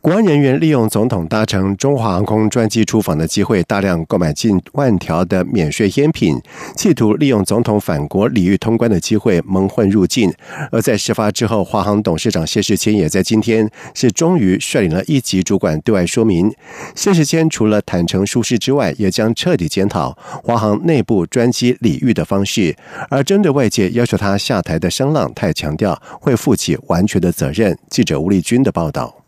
国安人员利用总统搭乘中华航空专机出访的机会，大量购买近万条的免税烟品，企图利用总统返国礼遇通关的机会蒙混入境。而在事发之后，华航董事长谢世谦也在今天是终于率领了一级主管对外说明，谢世谦除了坦诚疏失之外，也将彻底检讨华航内部专机礼遇的方式。而针对外界要求他下台的声浪，他也强调会负起完全的责任。记者吴丽君的报道。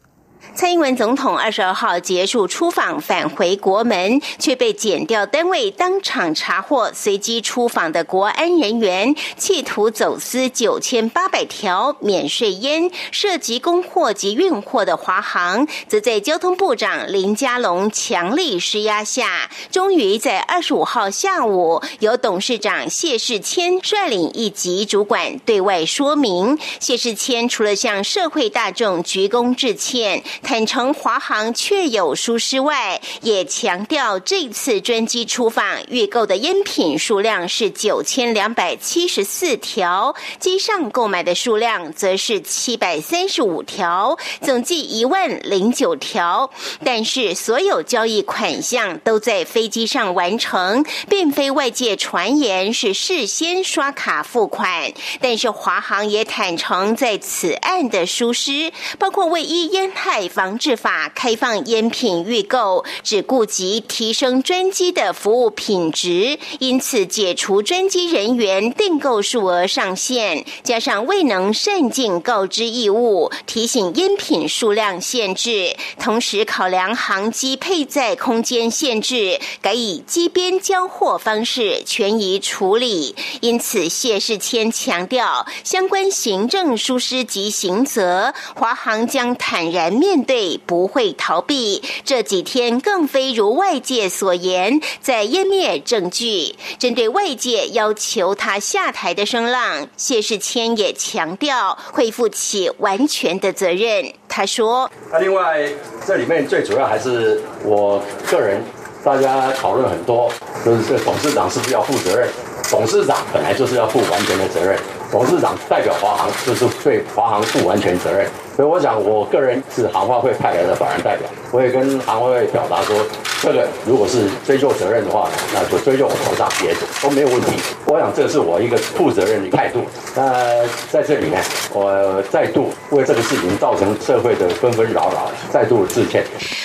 蔡英文总统二十二号结束出访，返回国门，却被检调单位当场查获，随机出访的国安人员企图走私九千八百条免税烟，涉及供货及运货的华航，则在交通部长林佳龙强力施压下，终于在二十五号下午，由董事长谢世谦率领一级主管对外说明。谢世谦除了向社会大众鞠躬致歉。坦承华航确有疏失外，也强调这次专机出访预购的烟品数量是九千两百七十四条，机上购买的数量则是七百三十五条，总计一万零九条。但是所有交易款项都在飞机上完成，并非外界传言是事先刷卡付款。但是华航也坦承在此案的疏失，包括为依烟害。防治法开放烟品预购，只顾及提升专机的服务品质，因此解除专机人员订购数额上限，加上未能善尽告知义务，提醒烟品数量限制，同时考量航机配载空间限制，改以机边交货方式权宜处理。因此，谢世谦强调，相关行政疏失及刑责，华航将坦然面。对，不会逃避。这几天更非如外界所言，在湮灭证据。针对外界要求他下台的声浪，谢世谦也强调会负起完全的责任。他说：“那另外，这里面最主要还是我个人，大家讨论很多，就是这董事长是不是要负责任？董事长本来就是要负完全的责任，董事长代表华航，就是对华航负完全责任。”所以我想，我个人是航发会派来的法人代表，我也跟航发会表达说，这个如果是追究责任的话，那就追究我头上也都没有问题。我想这是我一个负责任的态度。那在这里呢，我再度为这个事情造成社会的纷纷扰扰，再度致歉。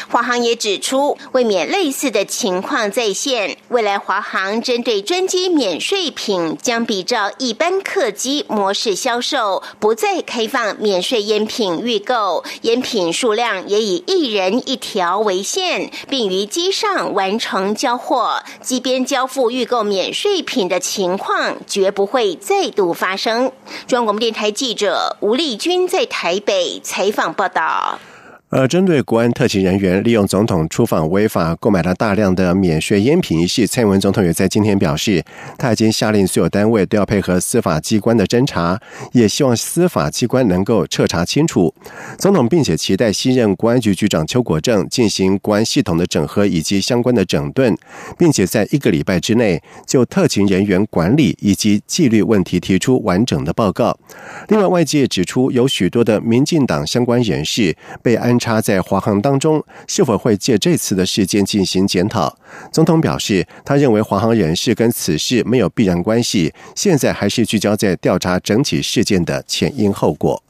华航也指出，为免类似的情况再现，未来华航针对专机免税品将比照一般客机模式销售，不再开放免税烟品。预购烟品数量也以一人一条为限，并于机上完成交货，机边交付预购免税品的情况绝不会再度发生。中央广播电台记者吴丽君在台北采访报道。而针对国安特勤人员利用总统出访违法购买了大量的免税烟品一事，蔡英文总统也在今天表示，他已经下令所有单位都要配合司法机关的侦查，也希望司法机关能够彻查清楚。总统并且期待新任国安局局长邱国正进行国安系统的整合以及相关的整顿，并且在一个礼拜之内就特勤人员管理以及纪律问题提出完整的报告。另外，外界指出有许多的民进党相关人士被安。差在华航当中是否会借这次的事件进行检讨？总统表示，他认为华航人士跟此事没有必然关系，现在还是聚焦在调查整体事件的前因后果。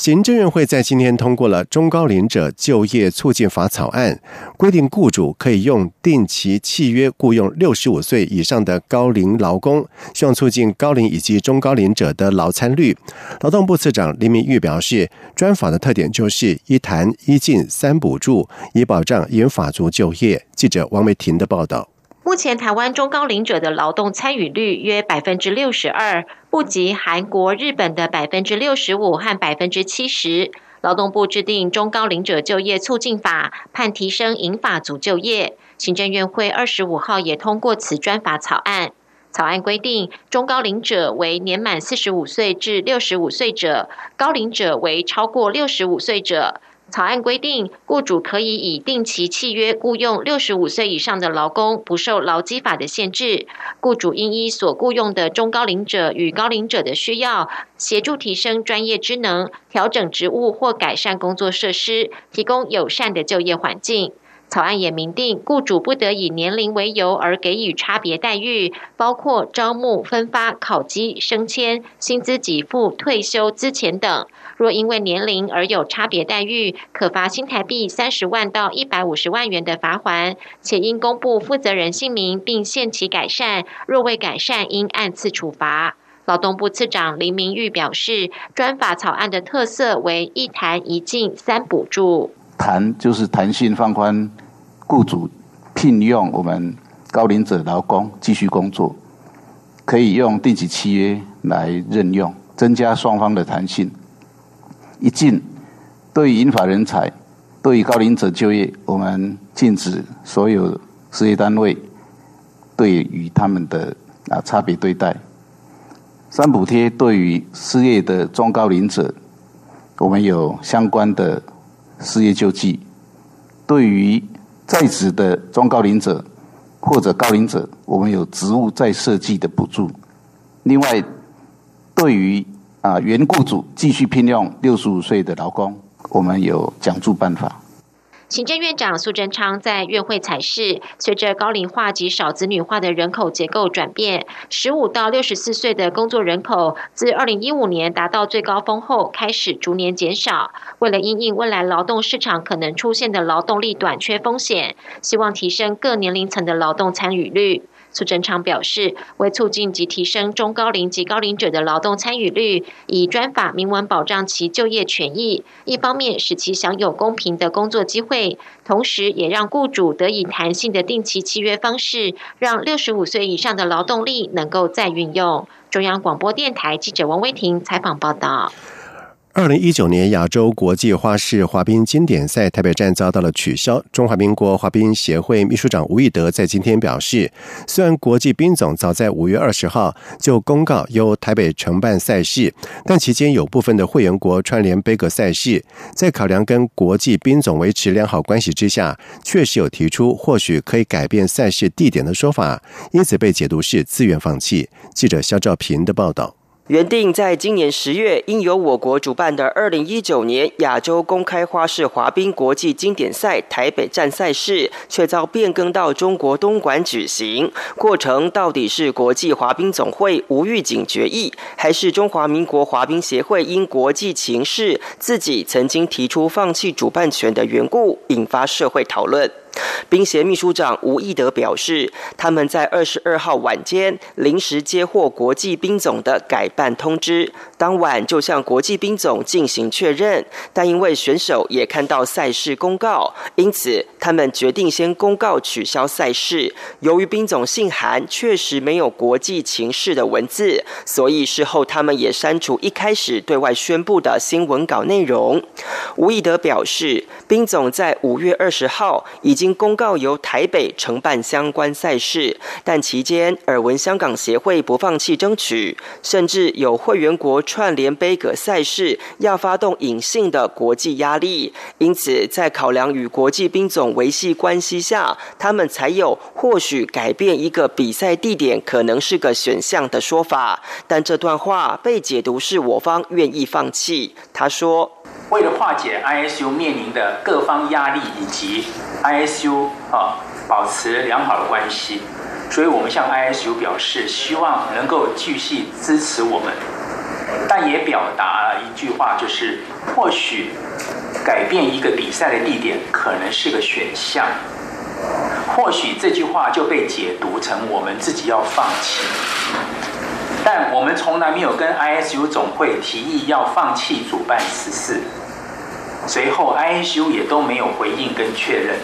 行政院会在今天通过了中高龄者就业促进法草案，规定雇主可以用定期契约雇佣六十五岁以上的高龄劳工，希望促进高龄以及中高龄者的劳参率。劳动部次长林明玉表示，专法的特点就是一谈一进三补助，以保障引法族就业。记者王维婷的报道。目前台湾中高龄者的劳动参与率约百分之六十二，不及韩国、日本的百分之六十五和百分之七十。劳动部制定中高龄者就业促进法，盼提升银发族就业。行政院会二十五号也通过此专法草案。草案规定，中高龄者为年满四十五岁至六十五岁者，高龄者为超过六十五岁者。草案规定，雇主可以以定期契约雇佣六十五岁以上的劳工，不受劳基法的限制。雇主应依所雇佣的中高龄者与高龄者的需要，协助提升专业知能，调整职务或改善工作设施，提供友善的就业环境。草案也明定，雇主不得以年龄为由而给予差别待遇，包括招募、分发、考绩、升迁、薪资给付、退休资遣等。若因为年龄而有差别待遇，可罚新台币三十万到一百五十万元的罚款，且应公布负责人姓名并限期改善。若未改善，应按次处罚。劳动部次长林明玉表示，专法草案的特色为一弹一进三补助。弹就是弹性放宽，雇主聘用我们高龄者劳工继续工作，可以用定期契约来任用，增加双方的弹性。一进，对于引法人才，对于高龄者就业，我们禁止所有事业单位对于他们的啊差别对待。三补贴对于失业的中高龄者，我们有相关的。失业救济，对于在职的中高龄者或者高龄者，我们有职务再设计的补助。另外，对于啊原雇主继续聘用六十五岁的劳工，我们有奖助办法。行政院长苏贞昌在院会采示，随着高龄化及少子女化的人口结构转变，十五到六十四岁的工作人口自二零一五年达到最高峰后，开始逐年减少。为了因应未来劳动市场可能出现的劳动力短缺风险，希望提升各年龄层的劳动参与率。苏贞昌表示，为促进及提升中高龄及高龄者的劳动参与率，以专法明文保障其就业权益，一方面使其享有公平的工作机会，同时也让雇主得以弹性的定期契约方式，让六十五岁以上的劳动力能够再运用。中央广播电台记者王威婷采访报道。二零一九年亚洲国际花式滑冰经典赛台北站遭到了取消。中华民国滑冰协会秘书长吴义德在今天表示，虽然国际冰总早在五月二十号就公告由台北承办赛事，但期间有部分的会员国串联杯葛赛事，在考量跟国际冰总维持良好关系之下，确实有提出或许可以改变赛事地点的说法，因此被解读是自愿放弃。记者肖兆平的报道。原定在今年十月应由我国主办的二零一九年亚洲公开花式滑冰国际经典赛台北站赛事，却遭变更到中国东莞举行。过程到底是国际滑冰总会无预警决议，还是中华民国滑冰协会因国际情势自己曾经提出放弃主办权的缘故，引发社会讨论？兵协秘书长吴义德表示，他们在二十二号晚间临时接获国际兵总的改办通知，当晚就向国际冰总进行确认。但因为选手也看到赛事公告，因此他们决定先公告取消赛事。由于冰总信函确实没有国际情势的文字，所以事后他们也删除一开始对外宣布的新闻稿内容。吴义德表示，冰总在五月二十号已经公告由台北承办相关赛事，但期间耳闻香港协会不放弃争取，甚至有会员国串联杯葛赛事，要发动隐性的国际压力。因此，在考量与国际兵总维系关系下，他们才有或许改变一个比赛地点可能是个选项的说法。但这段话被解读是我方愿意放弃。他说。为了化解 ISU 面临的各方压力以及 ISU 啊保持良好的关系，所以我们向 ISU 表示希望能够继续支持我们，但也表达了一句话，就是或许改变一个比赛的地点可能是个选项。或许这句话就被解读成我们自己要放弃，但我们从来没有跟 ISU 总会提议要放弃主办十四。随后，ISU 也都没有回应跟确认。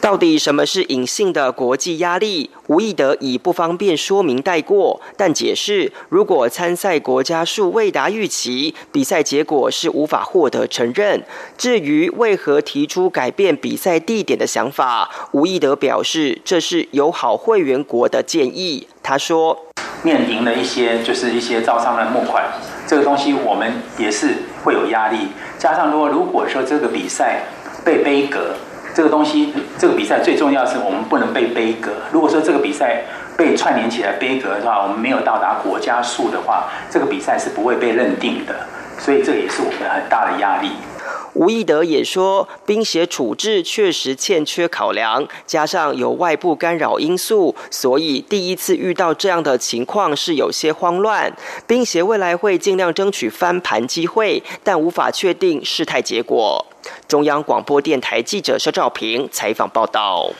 到底什么是隐性的国际压力？吴意德以不方便说明带过，但解释如果参赛国家数未达预期，比赛结果是无法获得承认。至于为何提出改变比赛地点的想法，吴意德表示这是友好会员国的建议。他说。面临了一些就是一些招商的募款，这个东西我们也是会有压力。加上如果如果说这个比赛被杯格，这个东西这个比赛最重要是我们不能被杯格。如果说这个比赛被串联起来杯格的话，我们没有到达国家数的话，这个比赛是不会被认定的。所以这也是我们很大的压力。吴义德也说，冰协处置确实欠缺考量，加上有外部干扰因素，所以第一次遇到这样的情况是有些慌乱。冰协未来会尽量争取翻盘机会，但无法确定事态结果。中央广播电台记者肖兆平采访报道。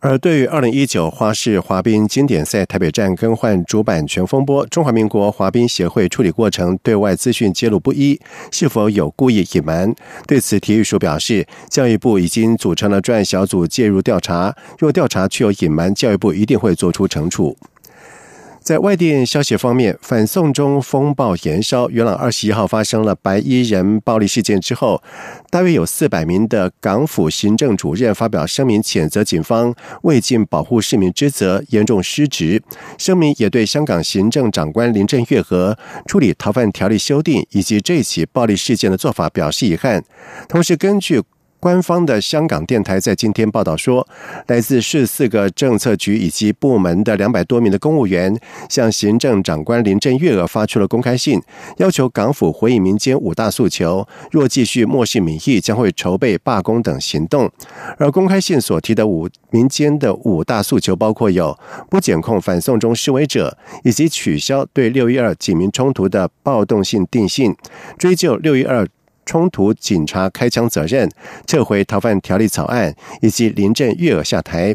而对于二零一九花式滑冰经典赛台北站更换主板权风波，中华民国滑冰协会处理过程对外资讯揭露不一，是否有故意隐瞒？对此，体育署表示，教育部已经组成了专案小组介入调查，若调查确有隐瞒，教育部一定会做出惩处。在外电消息方面，反送中风暴延烧。元朗二十一号发生了白衣人暴力事件之后，大约有四百名的港府行政主任发表声明，谴责警方未尽保护市民之责，严重失职。声明也对香港行政长官林郑月娥处理逃犯条例修订以及这起暴力事件的做法表示遗憾。同时，根据官方的香港电台在今天报道说，来自十四个政策局以及部门的两百多名的公务员，向行政长官林郑月娥发出了公开信，要求港府回应民间五大诉求。若继续漠视民意，将会筹备罢工等行动。而公开信所提的五民间的五大诉求，包括有不检控反送中示威者，以及取消对六一二警民冲突的暴动性定性，追究六一二。冲突警察开枪责任，撤回逃犯条例草案，以及临阵月娥下台。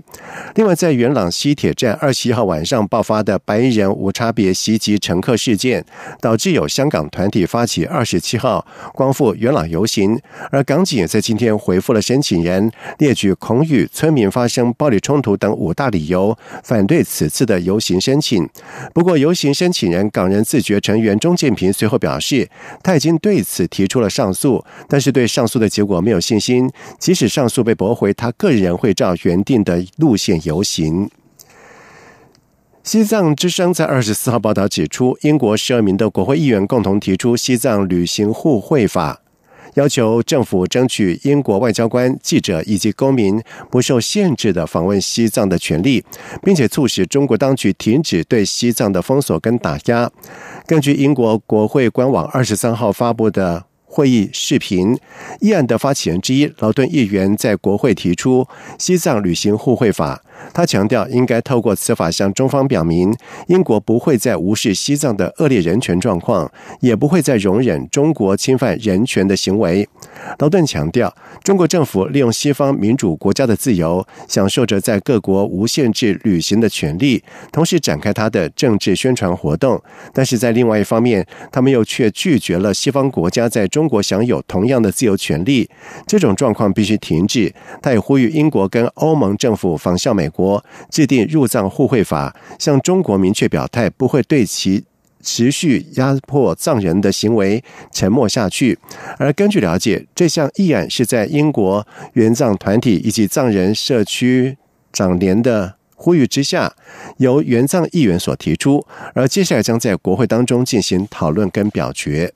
另外，在元朗西铁站二十一号晚上爆发的白衣人无差别袭击乘客事件，导致有香港团体发起二十七号光复元朗游行。而港警也在今天回复了申请人，列举恐与村民发生暴力冲突等五大理由，反对此次的游行申请。不过，游行申请人港人自觉成员钟建平随后表示，他已经对此提出了上诉。诉，但是对上诉的结果没有信心。即使上诉被驳回，他个人会照原定的路线游行。西藏之声在二十四号报道指出，英国十二名的国会议员共同提出《西藏旅行互惠法》，要求政府争取英国外交官、记者以及公民不受限制的访问西藏的权利，并且促使中国当局停止对西藏的封锁跟打压。根据英国国会官网二十三号发布的。会议视频议案的发起人之一劳顿议员在国会提出《西藏旅行互惠法》。他强调，应该透过此法向中方表明，英国不会再无视西藏的恶劣人权状况，也不会再容忍中国侵犯人权的行为。劳顿强调，中国政府利用西方民主国家的自由，享受着在各国无限制旅行的权利，同时展开他的政治宣传活动。但是在另外一方面，他们又却拒绝了西方国家在中国享有同样的自由权利。这种状况必须停止。他也呼吁英国跟欧盟政府仿效美。国制定入藏互惠法，向中国明确表态，不会对其持续压迫藏人的行为沉默下去。而根据了解，这项议案是在英国援藏团体以及藏人社区长联的呼吁之下，由援藏议员所提出，而接下来将在国会当中进行讨论跟表决。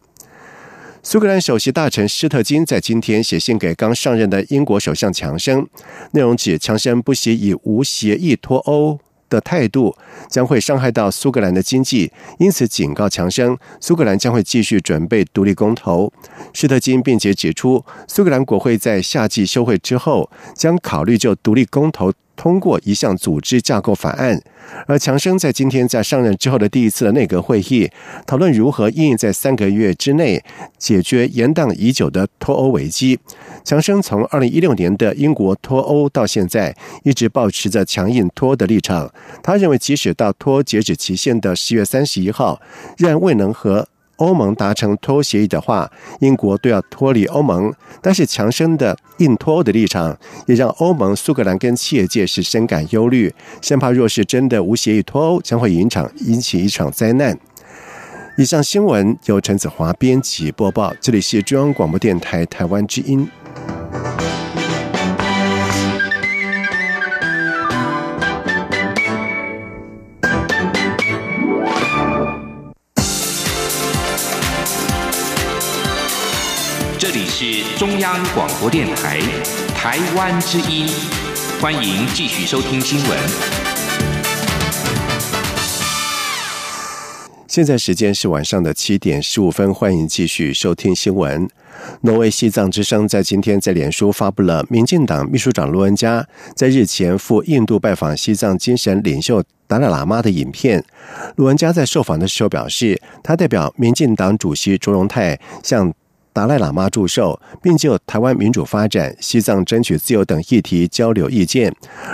苏格兰首席大臣施特金在今天写信给刚上任的英国首相强生，内容指强生不惜以无协议脱欧的态度，将会伤害到苏格兰的经济，因此警告强生，苏格兰将会继续准备独立公投。施特金并且指出，苏格兰国会在夏季休会之后，将考虑就独立公投。通过一项组织架构法案，而强生在今天在上任之后的第一次的内阁会议，讨论如何应在三个月之内解决延宕已久的脱欧危机。强生从二零一六年的英国脱欧到现在，一直保持着强硬脱欧的立场。他认为，即使到脱欧截止期限的十月三十一号，仍然未能和。欧盟达成脱欧协议的话，英国都要脱离欧盟。但是强生的硬脱欧的立场，也让欧盟、苏格兰跟企业界是深感忧虑，生怕若是真的无协议脱欧，将会引场引起一场灾难。以上新闻由陈子华编辑播报，这里是中央广播电台台湾之音。是中央广播电台台湾之音，欢迎继续收听新闻。现在时间是晚上的七点十五分，欢迎继续收听新闻。挪威西藏之声在今天在脸书发布了民进党秘书长卢文嘉在日前赴印度拜访西藏精神领袖达赖喇嘛的影片。卢文嘉在受访的时候表示，他代表民进党主席卓荣泰向达赖喇嘛祝寿，并就台湾民主发展、西藏争取自由等议题交流意见。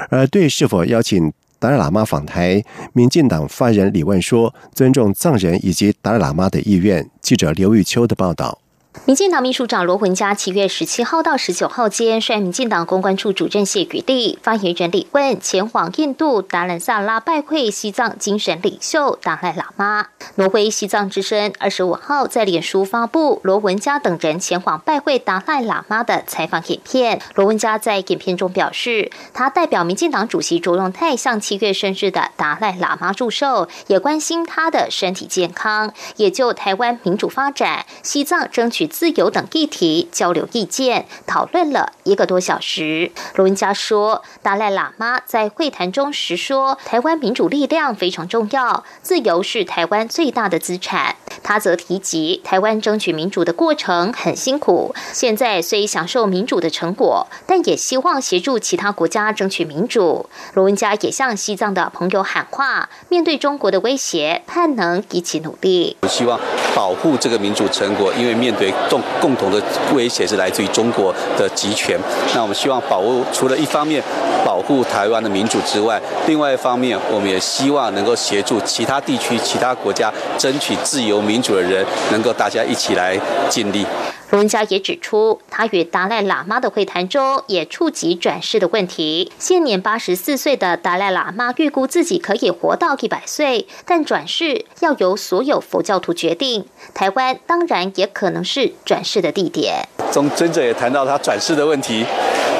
而对是否邀请达赖喇嘛访台，民进党发言人李万说：“尊重藏人以及达赖喇嘛的意愿。”记者刘玉秋的报道。民进党秘书长罗文嘉七月十七号到十九号间，率民进党公关处主任谢宇立、发言人李问前往印度达兰萨拉拜会西藏精神领袖达赖喇嘛。挪威西藏之声二十五号在脸书发布罗文嘉等人前往拜会达赖喇嘛的采访影片。罗文嘉在影片中表示，他代表民进党主席卓荣泰向七月生日的达赖喇嘛祝寿，也关心他的身体健康，也就台湾民主发展、西藏争取。自由等议题交流意见，讨论了一个多小时。罗文嘉说，达赖喇嘛在会谈中时说，台湾民主力量非常重要，自由是台湾最大的资产。他则提及，台湾争取民主的过程很辛苦，现在虽享受民主的成果，但也希望协助其他国家争取民主。罗文嘉也向西藏的朋友喊话，面对中国的威胁，盼能一起努力。我希望保护这个民主成果，因为面对共共同的威胁是来自于中国的集权。那我们希望保护，除了一方面保护台湾的民主之外，另外一方面，我们也希望能够协助其他地区、其他国家争取自由民主的人，能够大家一起来尽力。罗文家也指出，他与达赖喇嘛的会谈中也触及转世的问题。现年八十四岁的达赖喇嘛预估自己可以活到一百岁，但转世要由所有佛教徒决定。台湾当然也可能是转世的地点。从尊者也谈到他转世的问题。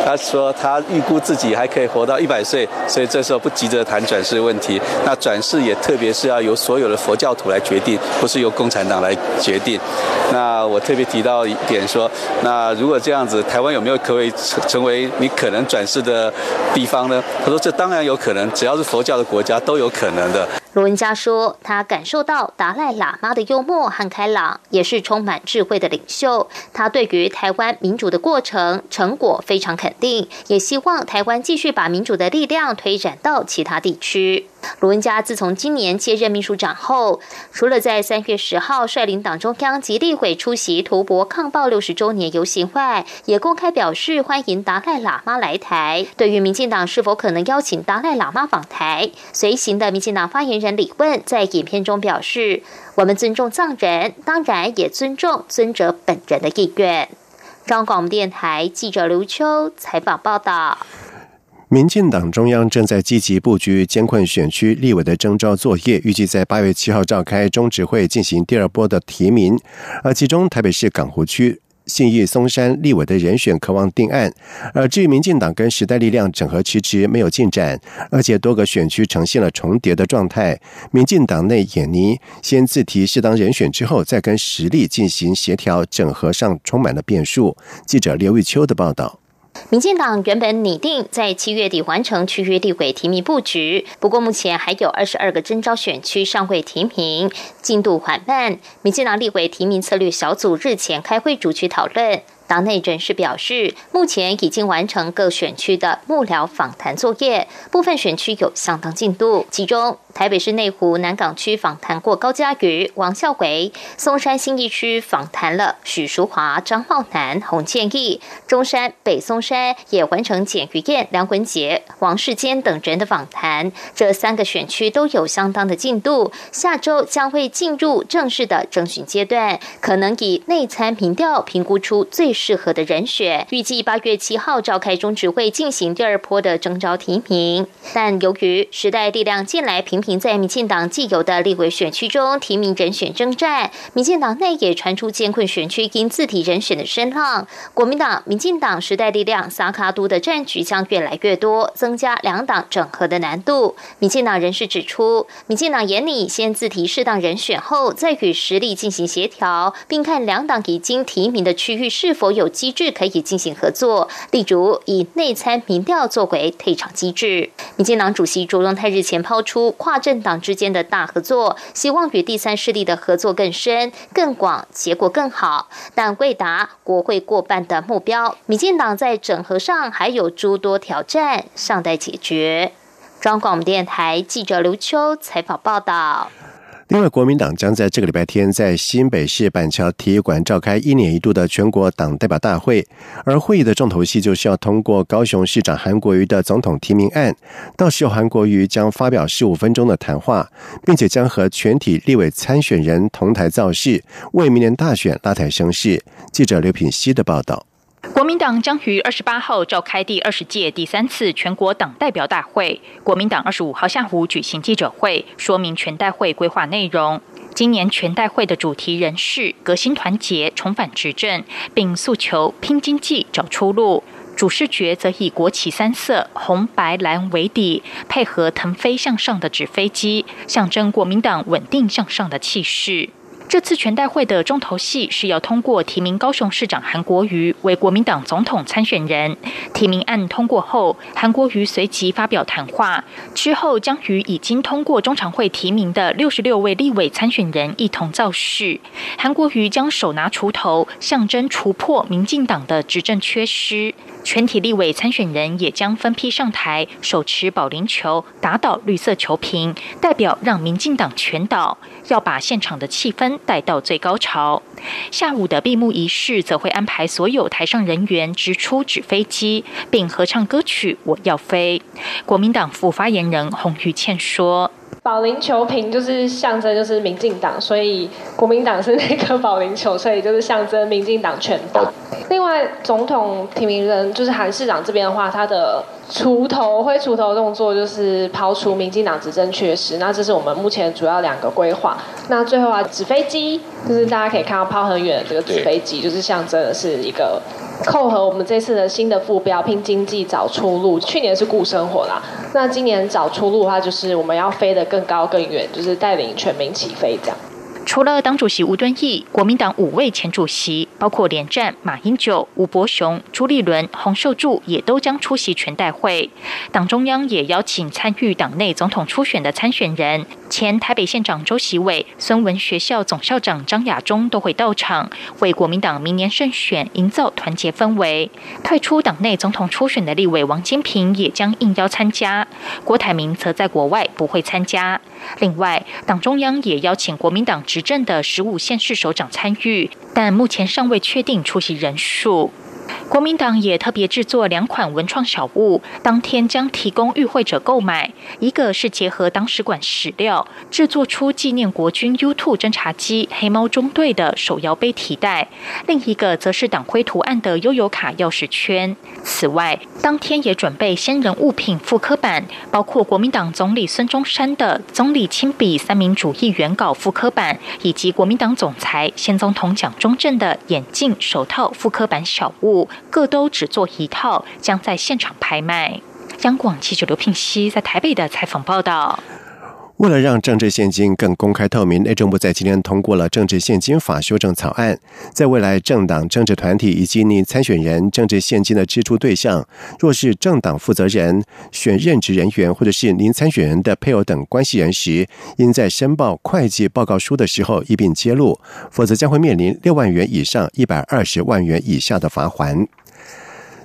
他说他预估自己还可以活到一百岁，所以这时候不急着谈转世问题。那转世也特别是要由所有的佛教徒来决定，不是由共产党来决定。那我特别提到一点说，那如果这样子，台湾有没有可以成为你可能转世的地方呢？他说这当然有可能，只要是佛教的国家都有可能的。罗文嘉说，他感受到达赖喇嘛的幽默和开朗，也是充满智慧的领袖。他对于台湾民主的过程成果非常肯定，也希望台湾继续把民主的力量推展到其他地区。卢文嘉自从今年接任秘书长后，除了在三月十号率领党中央及立委出席图博抗暴六十周年游行外，也公开表示欢迎达赖喇嘛来台。对于民进党是否可能邀请达赖喇嘛访台，随行的民进党发言人李问在影片中表示：“我们尊重藏人，当然也尊重尊者本人的意愿。”中央广播电台记者刘秋采访报道。民进党中央正在积极布局监困选区立委的征召作业，预计在八月七号召开中执会进行第二波的提名。而其中台北市港湖区信义松山立委的人选渴望定案。而至于民进党跟时代力量整合迟迟没有进展，而且多个选区呈现了重叠的状态。民进党内眼泥先自提适当人选之后，再跟实力进行协调整合上充满了变数。记者刘玉秋的报道。民进党原本拟定在七月底完成区域立委提名布局，不过目前还有二十二个征召选区尚未提名，进度缓慢。民进党立委提名策略小组日前开会逐区讨论。党内人士表示，目前已经完成各选区的幕僚访谈作业，部分选区有相当进度。其中，台北市内湖南港区访谈过高嘉瑜、王孝伟；松山新义区访谈了许淑华、张茂南、洪建义；中山北松山也完成简于燕、梁文杰、王世坚等人的访谈。这三个选区都有相当的进度，下周将会进入正式的征询阶段，可能以内参民调评估出最。适合的人选，预计八月七号召开中执会进行第二波的征召提名。但由于时代力量近来频频在民进党既有的立委选区中提名人选征战，民进党内也传出艰困选区因自提人选的声浪。国民党、民进党、时代力量、萨卡都的战局将越来越多，增加两党整合的难度。民进党人士指出，民进党眼里先自提适当人选后，再与实力进行协调，并看两党已经提名的区域是否。否有机制可以进行合作，例如以内参民调作为退场机制。民进党主席卓荣泰日前抛出跨政党之间的大合作，希望与第三势力的合作更深、更广，结果更好，但未达国会过半的目标。民进党在整合上还有诸多挑战，尚待解决。中广电台记者刘秋采访报道。另外，国民党将在这个礼拜天在新北市板桥体育馆召开一年一度的全国党代表大会，而会议的重头戏就是要通过高雄市长韩国瑜的总统提名案。到时候，韩国瑜将发表十五分钟的谈话，并且将和全体立委参选人同台造势，为明年大选拉抬声势。记者刘品希的报道。国民党将于二十八号召开第二十届第三次全国党代表大会。国民党二十五号下午举行记者会，说明全代会规划内容。今年全代会的主题仍是革新团结、重返执政，并诉求拼经济、找出路。主视觉则以国旗三色红、白、蓝为底，配合腾飞向上的纸飞机，象征国民党稳定向上的气势。这次全代会的重头戏是要通过提名高雄市长韩国瑜为国民党总统参选人。提名案通过后，韩国瑜随即发表谈话，之后将与已经通过中常会提名的六十六位立委参选人一同造势。韩国瑜将手拿锄头，象征除破民进党的执政缺失。全体立委参选人也将分批上台，手持保龄球打倒绿色球瓶，代表让民进党全倒，要把现场的气氛。带到最高潮。下午的闭幕仪式则会安排所有台上人员直出纸飞机，并合唱歌曲《我要飞》。国民党副发言人洪玉倩说：“保龄球瓶就是象征，就是民进党，所以国民党是那个保龄球，所以就是象征民进党全党。另外，总统提名人就是韩市长这边的话，他的。”锄头挥锄头的动作就是抛出民进党执政缺失，那这是我们目前主要两个规划。那最后啊，纸飞机就是大家可以看到抛很远的这个纸飞机，就是象征的是一个扣合我们这次的新的副标，拼经济找出路。去年是顾生活啦，那今年找出路的话，就是我们要飞得更高更远，就是带领全民起飞这样。除了党主席吴敦义，国民党五位前主席，包括连战、马英九、吴伯雄、朱立伦、洪秀柱，也都将出席全代会。党中央也邀请参与党内总统初选的参选人，前台北县长周习伟、孙文学校总校长张亚中都会到场，为国民党明年胜选营造团结氛围。退出党内总统初选的立委王金平也将应邀参加，郭台铭则在国外不会参加。另外，党中央也邀请国民党执政的十五县市首长参与，但目前尚未确定出席人数。国民党也特别制作两款文创小物，当天将提供与会者购买。一个是结合党史馆史料制作出纪念国军 U2 侦察机黑猫中队的手摇杯提袋，另一个则是党徽图案的悠游卡钥匙圈。此外，当天也准备先人物品复刻版，包括国民党总理孙中山的总理亲笔三民主义原稿复刻版，以及国民党总裁先总统蒋中正的眼镜、手套复刻版小物。各都只做一套，将在现场拍卖。央广记者刘聘熙在台北的采访报道。为了让政治现金更公开透明，内政部在今天通过了政治现金法修正草案。在未来，政党、政治团体以及你参选人政治现金的支出对象，若是政党负责人、选任职人员或者是您参选人的配偶等关系人时，应在申报会计报告书的时候一并揭露，否则将会面临六万元以上一百二十万元以下的罚款。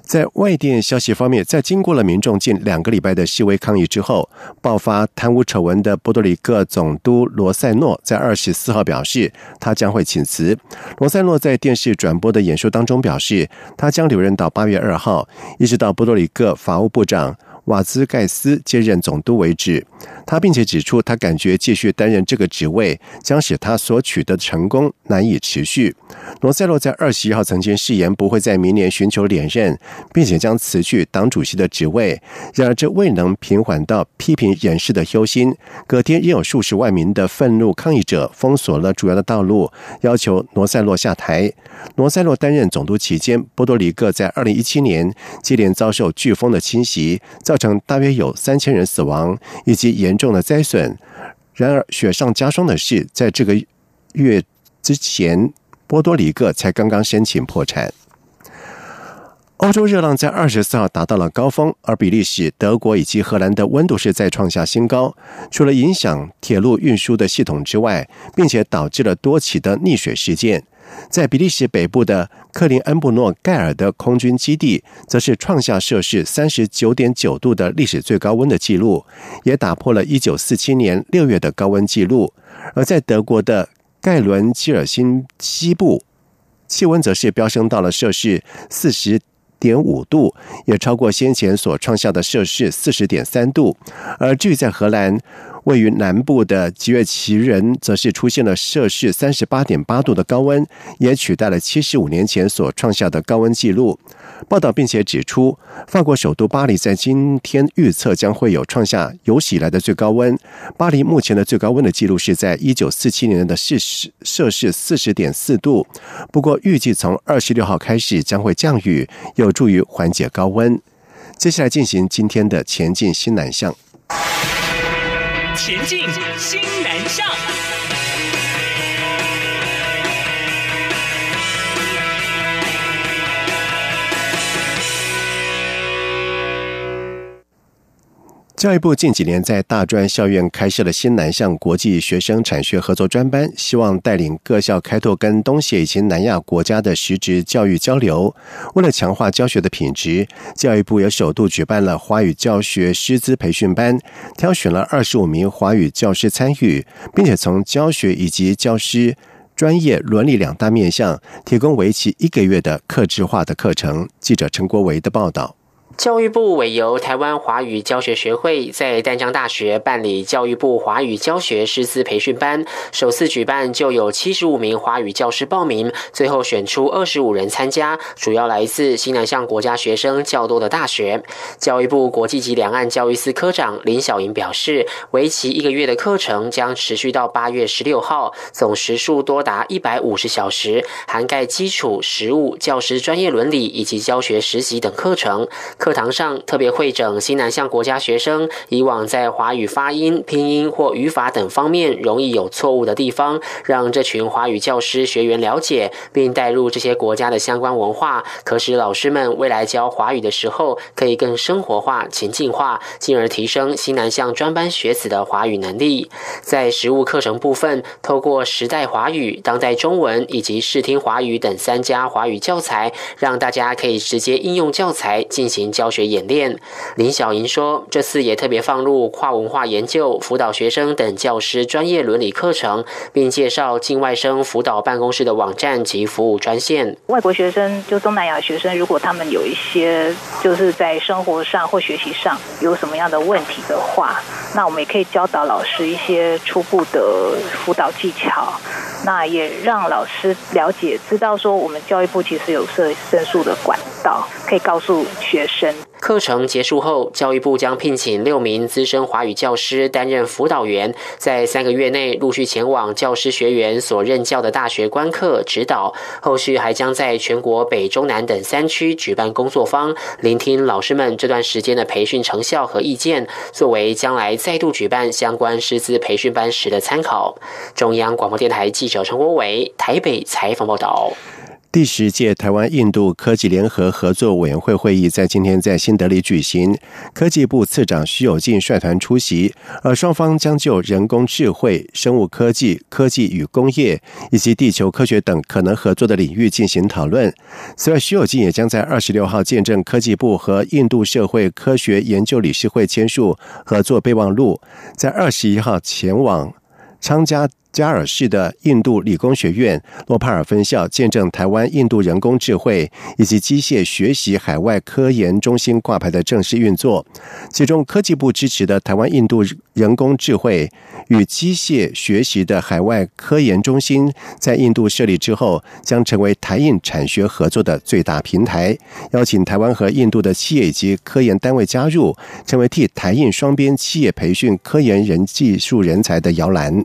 在外电消息方面，在经过了民众近两个礼拜的示威抗议之后，爆发贪污丑闻的波多黎各总督罗塞诺在二十四号表示，他将会请辞。罗塞诺在电视转播的演说当中表示，他将留任到八月二号，一直到波多黎各法务部长。瓦兹盖斯接任总督为止，他并且指出，他感觉继续担任这个职位将使他所取得的成功难以持续。罗塞洛在二十一号曾经誓言不会在明年寻求连任，并且将辞去党主席的职位。然而，这未能平缓到批评人士的忧心。隔天，仍有数十万名的愤怒抗议者封锁了主要的道路，要求罗塞洛下台。罗塞洛担任总督期间，波多黎各在二零一七年接连遭受飓风的侵袭，造成大约有三千人死亡以及严重的灾损。然而，雪上加霜的是，在这个月之前，波多黎各才刚刚申请破产。欧洲热浪在二十四号达到了高峰，而比利时、德国以及荷兰的温度是再创下新高。除了影响铁路运输的系统之外，并且导致了多起的溺水事件。在比利时北部的克林恩布诺盖尔的空军基地，则是创下摄氏三十九点九度的历史最高温的记录，也打破了一九四七年六月的高温记录。而在德国的盖伦基尔辛西部，气温则是飙升到了摄氏四十。点五度，也超过先前所创下的摄氏四十点三度。而据在荷兰，位于南部的吉约奇人，则是出现了摄氏三十八点八度的高温，也取代了七十五年前所创下的高温纪录。报道并且指出，法国首都巴黎在今天预测将会有创下有史以来的最高温。巴黎目前的最高温的记录是在一九四七年的摄氏摄氏四十点四度。不过，预计从二十六号开始将会降雨，有助于缓解高温。接下来进行今天的前进新南向。前进新南上。教育部近几年在大专校院开设了新南向国际学生产学合作专班，希望带领各校开拓跟东协以及南亚国家的实质教育交流。为了强化教学的品质，教育部也首度举办了华语教学师资培训班，挑选了二十五名华语教师参与，并且从教学以及教师专业伦理两大面向，提供为期一个月的客制化的课程。记者陈国维的报道。教育部委由台湾华语教学学会在淡江大学办理教育部华语教学师资培训班，首次举办就有七十五名华语教师报名，最后选出二十五人参加，主要来自西南向国家学生较多的大学。教育部国际级两岸教育司科长林小莹表示，为期一个月的课程将持续到八月十六号，总时数多达一百五十小时，涵盖基础、实务、教师专业伦理以及教学实习等课程。课堂上特别会整新南向国家学生以往在华语发音、拼音或语法等方面容易有错误的地方，让这群华语教师学员了解并带入这些国家的相关文化，可使老师们未来教华语的时候可以更生活化、情境化，进而提升新南向专班学子的华语能力。在实务课程部分，透过时代华语、当代中文以及视听华语等三家华语教材，让大家可以直接应用教材进行。教学演练，林小莹说：“这次也特别放入跨文化研究、辅导学生等教师专业伦理课程，并介绍境外生辅导办公室的网站及服务专线。外国学生，就东南亚学生，如果他们有一些就是在生活上或学习上有什么样的问题的话，那我们也可以教导老师一些初步的辅导技巧。那也让老师了解、知道说，我们教育部其实有设申诉的管可以告诉学生。”课程结束后，教育部将聘请六名资深华语教师担任辅导员，在三个月内陆续前往教师学员所任教的大学观课指导。后续还将在全国北、中、南等三区举办工作坊，聆听老师们这段时间的培训成效和意见，作为将来再度举办相关师资培训班时的参考。中央广播电台记者陈国伟台北采访报道。第十届台湾印度科技联合合作委员会会议在今天在新德里举行，科技部次长徐有进率团出席，而双方将就人工智慧、生物科技、科技与工业以及地球科学等可能合作的领域进行讨论。此外，徐有进也将在二十六号见证科技部和印度社会科学研究理事会签署合作备忘录，在二十一号前往昌加。加尔市的印度理工学院洛帕尔分校见证台湾印度人工智慧以及机械学习海外科研中心挂牌的正式运作。其中，科技部支持的台湾印度人工智慧与机械学习的海外科研中心，在印度设立之后，将成为台印产学合作的最大平台，邀请台湾和印度的企业以及科研单位加入，成为替台印双边企业培训科研人技术人才的摇篮。